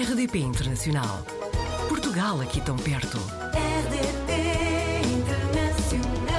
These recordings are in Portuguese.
RDP Internacional. Portugal aqui tão perto. RDP Internacional.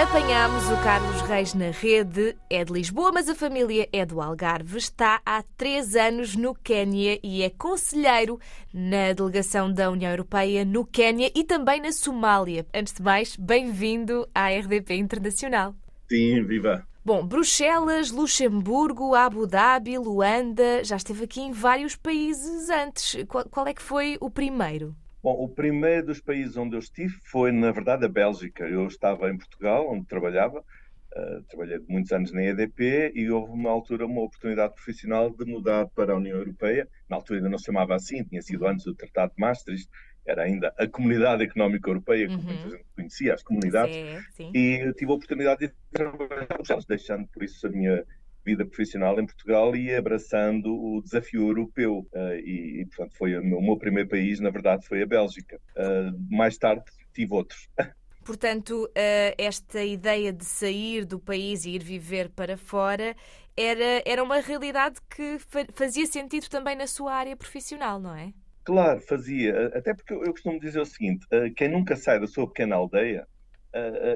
Apanhámos o Carlos Reis na rede, é de Lisboa, mas a família é do Algarve. Está há três anos no Quénia e é conselheiro na delegação da União Europeia no Quénia e também na Somália. Antes de mais, bem-vindo à RDP Internacional. Sim, viva. Bom, Bruxelas, Luxemburgo, Abu Dhabi, Luanda, já esteve aqui em vários países antes. Qual, qual é que foi o primeiro? Bom, o primeiro dos países onde eu estive foi, na verdade, a Bélgica. Eu estava em Portugal, onde trabalhava, uh, trabalhei muitos anos na EDP e houve uma altura uma oportunidade profissional de mudar para a União Europeia. Na altura ainda não se chamava assim, tinha sido antes do Tratado de Maastricht, era ainda a Comunidade Económica Europeia, como Uhum. muita gente conhecia, as comunidades. Sim, sim. e tive a oportunidade de trabalhar deixando por isso a minha vida profissional em Portugal e abraçando o desafio europeu. Eh, e, e, portanto, foi o meu, o meu primeiro país, na verdade, foi a Bélgica. Eh, mais tarde tive outros. Portanto, eh, esta ideia de sair do país e ir viver para fora era, era uma realidade que fa- fazia sentido também na sua área profissional, não é? Claro, fazia. Até porque eu costumo dizer o seguinte: quem nunca sai da sua pequena aldeia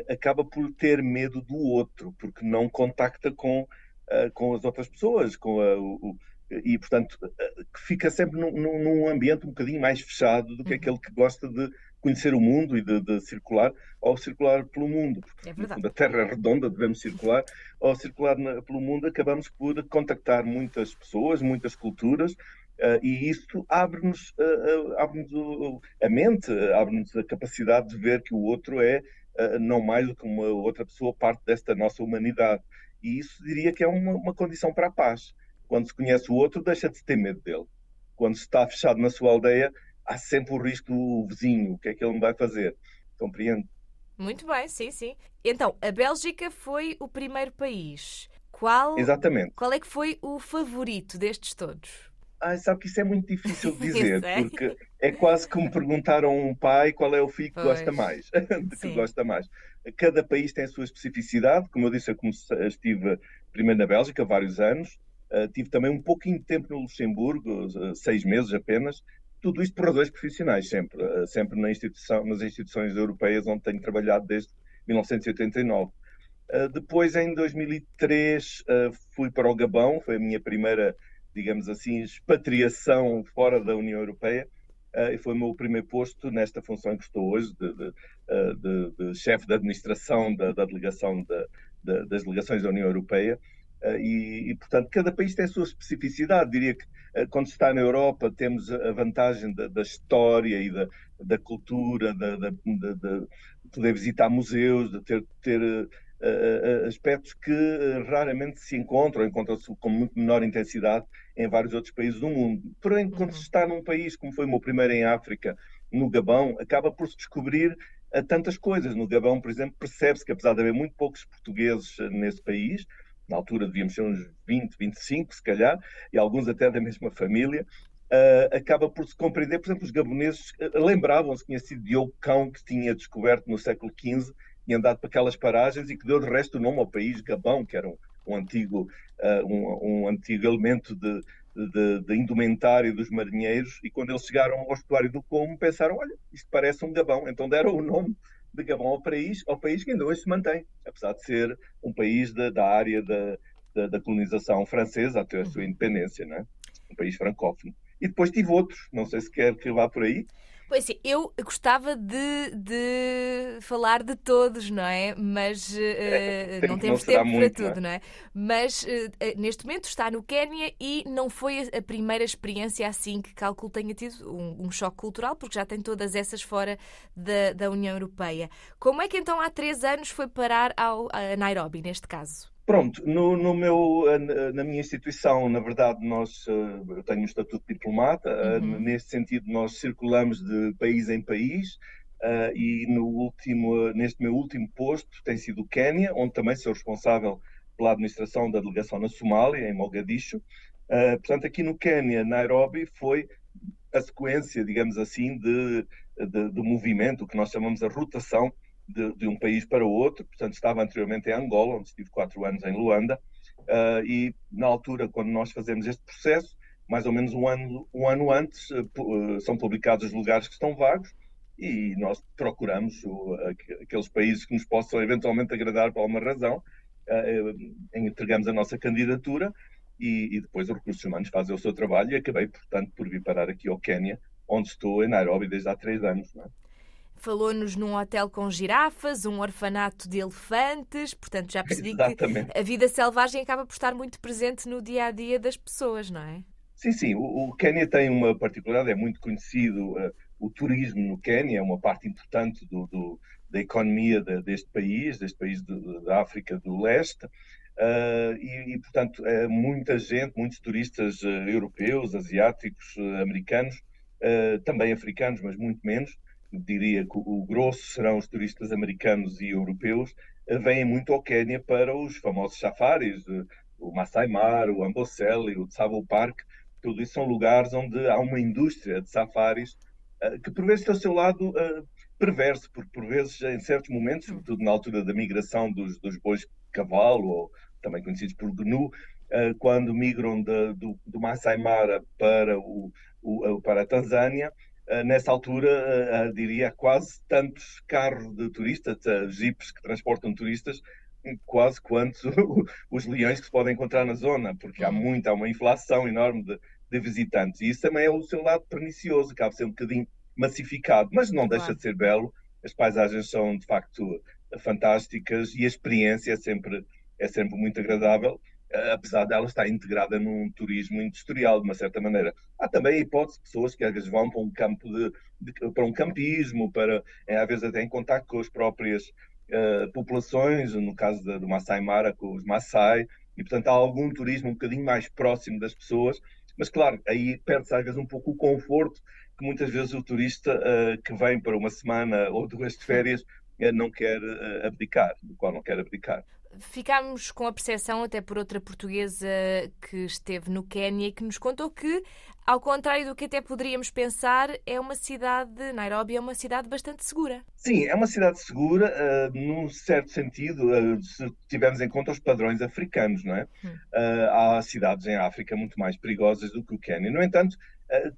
acaba por ter medo do outro, porque não contacta com, com as outras pessoas, com a- o, e, portanto, fica sempre num, num- ambiente um bocadinho mais fechado do que Uhum. aquele que gosta de conhecer o mundo e de, de circular, ou circular pelo mundo. Porque, É no verdade. fundo, a Terra é redonda, devemos circular. Ao circular na- pelo mundo, acabamos por contactar muitas pessoas, muitas culturas, Uh, e isso abre-nos uh, uh, abre o- a mente, abre-nos a capacidade de ver que o outro é uh, não mais do que uma outra pessoa, parte desta nossa humanidade. E isso diria que é uma, uma condição para a paz. Quando se conhece o outro, deixa de ter medo dele. Quando se está fechado na sua aldeia, há sempre o risco do vizinho, o que é que ele me vai fazer? Compreende? Muito bem, sim, sim. Então, a Bélgica foi o primeiro país. Qual, Exatamente. qual é que foi o favorito destes todos? Ah, sabe que isso é muito difícil de dizer, sei. porque é quase como perguntar a um pai qual é o filho que Pois. gosta mais, de que gosta mais. Cada país tem a sua especificidade, como eu disse, eu comecei- estive primeiro na Bélgica, vários anos, Ah, tive também um pouquinho de tempo no Luxemburgo, ah, seis meses apenas, tudo isto por razões profissionais, sempre, ah, sempre na instituição, nas instituições europeias onde tenho trabalhado desde 1989. Uh, depois, em 2003, uh, fui para o Gabão, foi a minha primeira, digamos assim, expatriação fora da União Europeia, uh, e foi o meu primeiro posto nesta função em que estou hoje, de, de, uh, de- de chefe de administração da, da delegação da- da- das delegações da União Europeia. Uh, e, e, portanto, cada país tem a sua especificidade. Diria que, quando está na Europa, temos a vantagem da, da história e da, da cultura, de poder visitar museus, de ter, ter aspectos que raramente se encontram, encontram-se com muito menor intensidade em vários outros países do mundo. Porém, quando Uhum. se está num país, como foi o meu primeiro em África, no Gabão, acaba por se descobrir tantas coisas. No Gabão, por exemplo, percebe-se que apesar de haver muito poucos portugueses nesse país, na altura devíamos ser uns 20, 25, se calhar, e alguns até da mesma família, uh, acaba por se compreender, por exemplo, os gaboneses uh, lembravam-se que tinha sido Diogo Cão que tinha descoberto no século XV e andado para aquelas paragens e que deu de resto o nome ao país Gabão, que era um, um antigo, uh, um, um antigo elemento de, de, de indumentário dos marinheiros, e quando eles chegaram ao estuário do Como, pensaram, olha, isto parece um Gabão, então deram o nome de Gabão ao país, ao país que ainda hoje se mantém, apesar de ser um país da, da área da, da, da colonização francesa até a sua independência, não é? um país francófono. E depois tive outros, não sei se quer que vá por aí. Pois sim, eu gostava de, de falar de todos, não é? Mas eh, tempo não não temos será tempo muito, para tudo, não é? Mas eh, neste momento está no Quénia e não foi a- a primeira experiência assim que calculo tenha tido um, um choque cultural, porque já tem todas essas fora da, da União Europeia. Como é que então há três anos foi parar ao, a Nairobi, neste caso? Pronto, no, no meu, eh, na minha instituição, na verdade, nós, eh, eu tenho o estatuto de diplomata, eh, Uhum. nesse sentido nós circulamos de país em país eh, e no último, neste meu último posto tem sido o Quénia, onde também sou responsável pela administração da delegação na Somália, em Mogadishu. Eh, portanto, aqui no Quénia, Nairobi, foi a sequência, digamos assim, de, de, de movimento, o que nós chamamos a rotação de, de, um país para o outro. Portanto, estava anteriormente em Angola, onde estive quatro anos em Luanda, uh, e na altura, quando nós fazemos este processo, mais ou menos um ano, um ano antes, são publicados os lugares que estão vagos e nós procuramos aqueles países que nos possam eventualmente agradar por alguma razão, entregamos a nossa candidatura e, e, depois os recursos humanos fazem o seu trabalho e acabei, portanto, por vir parar aqui ao Quênia, onde estou em Nairobi desde há três anos. É? Falou-nos num hotel com girafas, um orfanato de elefantes, portanto já percebi Exatamente. que a vida selvagem acaba por estar muito presente no dia a dia das pessoas, não é? Sim, sim. O, o Quênia tem uma particularidade, é muito conhecido. Uh, o turismo no Quênia é uma parte importante do, do, da economia de, deste país, deste país da África do Leste. Uh, e, e, portanto, é muita gente, muitos turistas uh, europeus, asiáticos, uh, americanos, também africanos, mas muito menos, diria que o grosso serão os turistas americanos e europeus, vêm muito ao Quênia para os famosos safaris, o Masai Mara, o Amboseli, o Tsavo Park, tudo isso são lugares onde há uma indústria de safaris que por vezes tem o seu lado perverso, porque por vezes, em certos momentos, sobretudo na altura da migração dos, dos bois de cavalo, ou também conhecidos por GNU, quando migram de, do, do Masai Mara para, o, o, para a Tanzânia, nessa altura, uh, diria, quase tantos carros de turistas, jipes que transportam turistas, quase quanto os leões que se podem encontrar na zona, porque há uhum. muita, há uma inflação enorme de, de visitantes. E isso também é o seu lado pernicioso, acaba ser um bocadinho massificado, mas não deixa de ser belo. As paisagens são, de facto, fantásticas e a experiência é sempre é sempre muito agradável, eh, apesar dela estar integrada num turismo industrial, de uma certa maneira. Há também a hipótese de pessoas que às vezes vão para um campo de, de para um campismo, para é, às vezes até em contato com as próprias uh, populações, no caso da, do Masai Mara, com os Maasai, e portanto há algum turismo um bocadinho mais próximo das pessoas, mas claro, aí perde-se às vezes um pouco o conforto que muitas vezes o turista uh, que vem para uma semana ou duas de férias não quer abdicar, do qual não quer abdicar. Ficámos com a percepção, até por outra portuguesa que esteve no Quênia, que nos contou que, ao contrário do que até poderíamos pensar, é uma cidade, Nairobi é uma cidade bastante segura. Sim, é uma cidade segura, uh, num certo sentido, uh, se tivermos em conta os padrões africanos, não é? Hum. Uh, há cidades em África muito mais perigosas do que o Quênia. No entanto,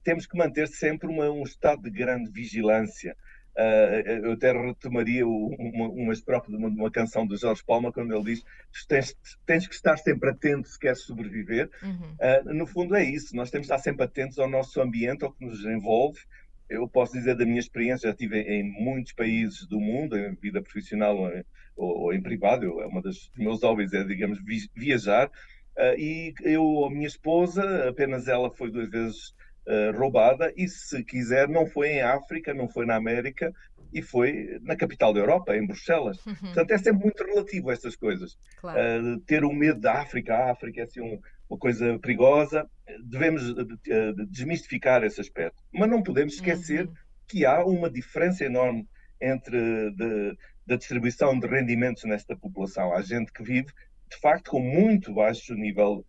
temos que manter sempre uma, um estado de grande vigilância. Uh, eu até retomaria uma, uma estrofe de uma, de uma, canção do Jorge Palma, quando ele diz: tens, tens que estar sempre atento se queres sobreviver. Uhum. Uh, no fundo, é isso. Nós temos que estar sempre atentos ao nosso ambiente, ao que nos envolve. Eu posso dizer da minha experiência, já estive em muitos países do mundo, em vida profissional ou, ou, ou em privado. É uma das meus hobbies é, digamos, viajar. Uh, e eu, a minha esposa, apenas ela foi duas vezes uh, roubada e, se quiser, não foi em África, não foi na América e foi na capital da Europa, em Bruxelas. Uhum. Portanto, é sempre muito relativo estas coisas. Claro. Uh, ter o um medo da África, a África é assim um, uma coisa perigosa, devemos uh, desmistificar esse aspecto. Mas não podemos esquecer uhum. que há uma diferença enorme entre de, da distribuição de rendimentos nesta população. Há gente que vive, de facto, com muito baixo nível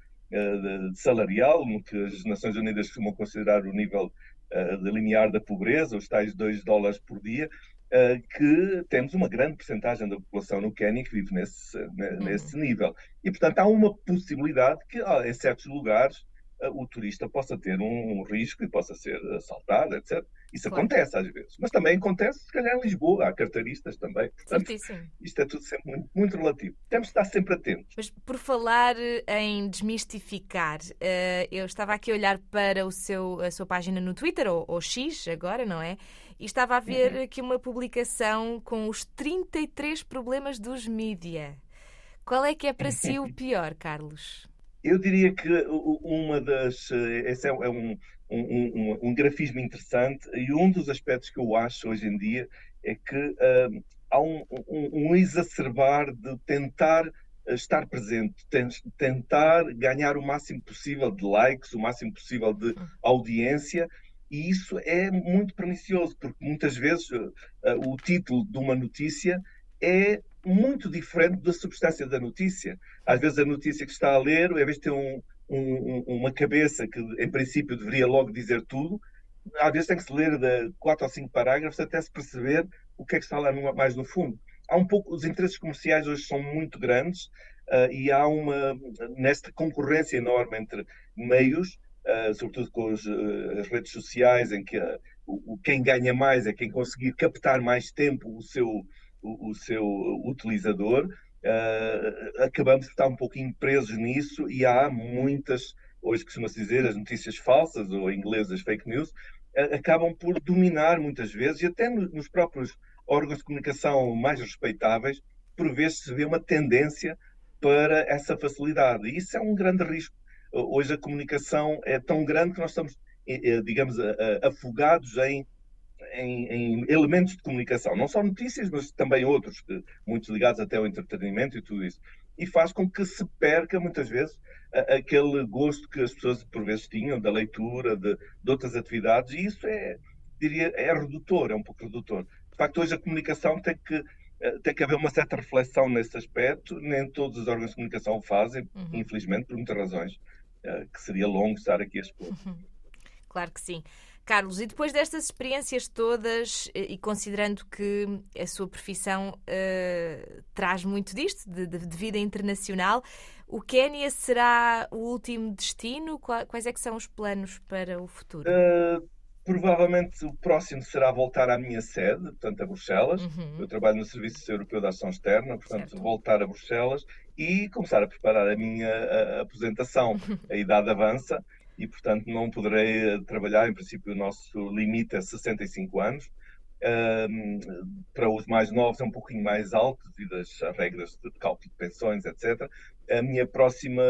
salarial, no que as Nações Unidas costumam considerar o nível uh, de linear da pobreza, os tais 2 dólares por dia, uh, que temos uma grande percentagem da população no Quênia que vive nesse, uhum. nesse nível. E, portanto, há uma possibilidade que, em certos lugares, o turista possa ter um, risco e possa ser assaltado, etc. Isso claro. acontece às vezes, mas também acontece, se calhar, em Lisboa, há carteiristas também. Portanto, isto é tudo sempre muito, muito, relativo. Temos de estar sempre atentos. Mas por falar em desmistificar, eh, eu estava aqui a olhar para o seu, a sua página no Twitter, ou, ou X agora, não é? E estava a ver uhum. aqui uma publicação com os 33 problemas dos mídia. Qual é que é para si o pior, Carlos? Eu diria que uma das. Eh, esse é, é um, um, um, um, grafismo interessante e um dos aspectos que eu acho hoje em dia é que uh, há um, um, exacerbar de tentar eh, estar presente, tentar ganhar o máximo possível de likes, o máximo possível de audiência, e isso é muito pernicioso, porque muitas vezes uh, o título de uma notícia é muito diferente da substância da notícia. Às vezes a notícia que está a ler, em vez de ter um, um, uma cabeça que em princípio deveria logo dizer tudo, às vezes tem que se ler de quatro ou cinco parágrafos até se perceber o que é que está lá mais no fundo. Há um pouco, os interesses comerciais hoje são muito grandes uh, e há uma, nesta concorrência enorme entre meios, uh, sobretudo com os, uh, as redes sociais, em que o, quem ganha mais é quem conseguir captar mais tempo o seu, o, o seu utilizador. acabamos por estar um pouquinho presos nisso e há muitas, hoje costuma-se dizer, as notícias falsas, ou em inglês as fake news, acabam por dominar muitas vezes, e até nos próprios órgãos de comunicação mais respeitáveis, por vezes se vê uma tendência para essa facilidade. E isso é um grande risco. Hoje a comunicação é tão grande que nós estamos, digamos, afogados em, em, em elementos de comunicação. Não só notícias, mas também outros, muitos ligados até ao entretenimento e tudo isso. E faz com que se perca, muitas vezes, aquele gosto que as pessoas por vezes tinham da leitura, de, de outras atividades, e isso é, diria, é redutor, é um pouco redutor. De facto, hoje a comunicação tem que eh, tem que haver uma certa reflexão nesse aspecto. Nem todos os órgãos de comunicação o fazem, uhum. infelizmente, por muitas razões, uh, que seria longo estar aqui a expor. Uhum. Claro que sim. Carlos, e depois destas experiências todas, eh, e considerando que a sua profissão uh, traz muito disto, de, de, de, vida internacional, o Quénia será o último destino? Quais é que são os planos para o futuro? Uh, Provavelmente o próximo será voltar à minha sede, portanto, a Bruxelas. Uhum. Eu trabalho no Serviço Europeu de Ação Externa, portanto, certo. voltar a Bruxelas e começar a preparar a minha a, a aposentação. a idade avança e, portanto, não poderei eh, trabalhar. Em princípio, o nosso limite é 65 anos. Um, para os mais novos é um pouquinho mais alto, devido às regras de cálculo de pensões, etc. A minha próxima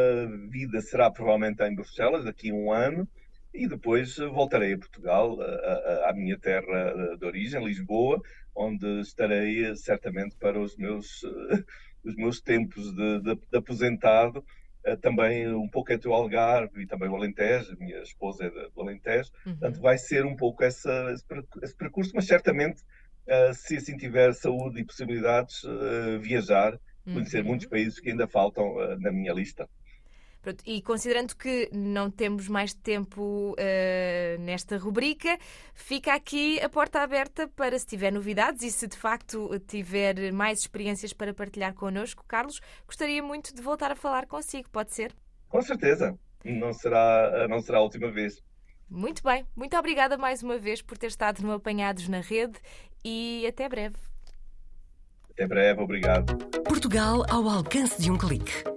vida será provavelmente em Bruxelas, daqui a um ano e depois voltarei a Portugal, à minha terra de origem, Lisboa, onde estarei certamente para os meus, os meus tempos de, de, de aposentado, eh, também um pouco entre o Algarve e também o Alentejo, minha esposa é do Alentejo, uhum. portanto vai ser um pouco essa, esse percurso, mas certamente, eh, se assim tiver saúde e possibilidades, eh, viajar, conhecer uhum. muitos países que ainda faltam na minha lista. Pronto, e considerando que não temos mais tempo uh, nesta rubrica, fica aqui a porta aberta para se tiver novidades e se de facto tiver mais experiências para partilhar connosco, Carlos, gostaria muito de voltar a falar consigo, pode ser? Com certeza, não será, não será a última vez. Muito bem, muito obrigada mais uma vez por ter estado no Apanhados na Rede e até breve. Até breve, obrigado. Portugal ao alcance de um clique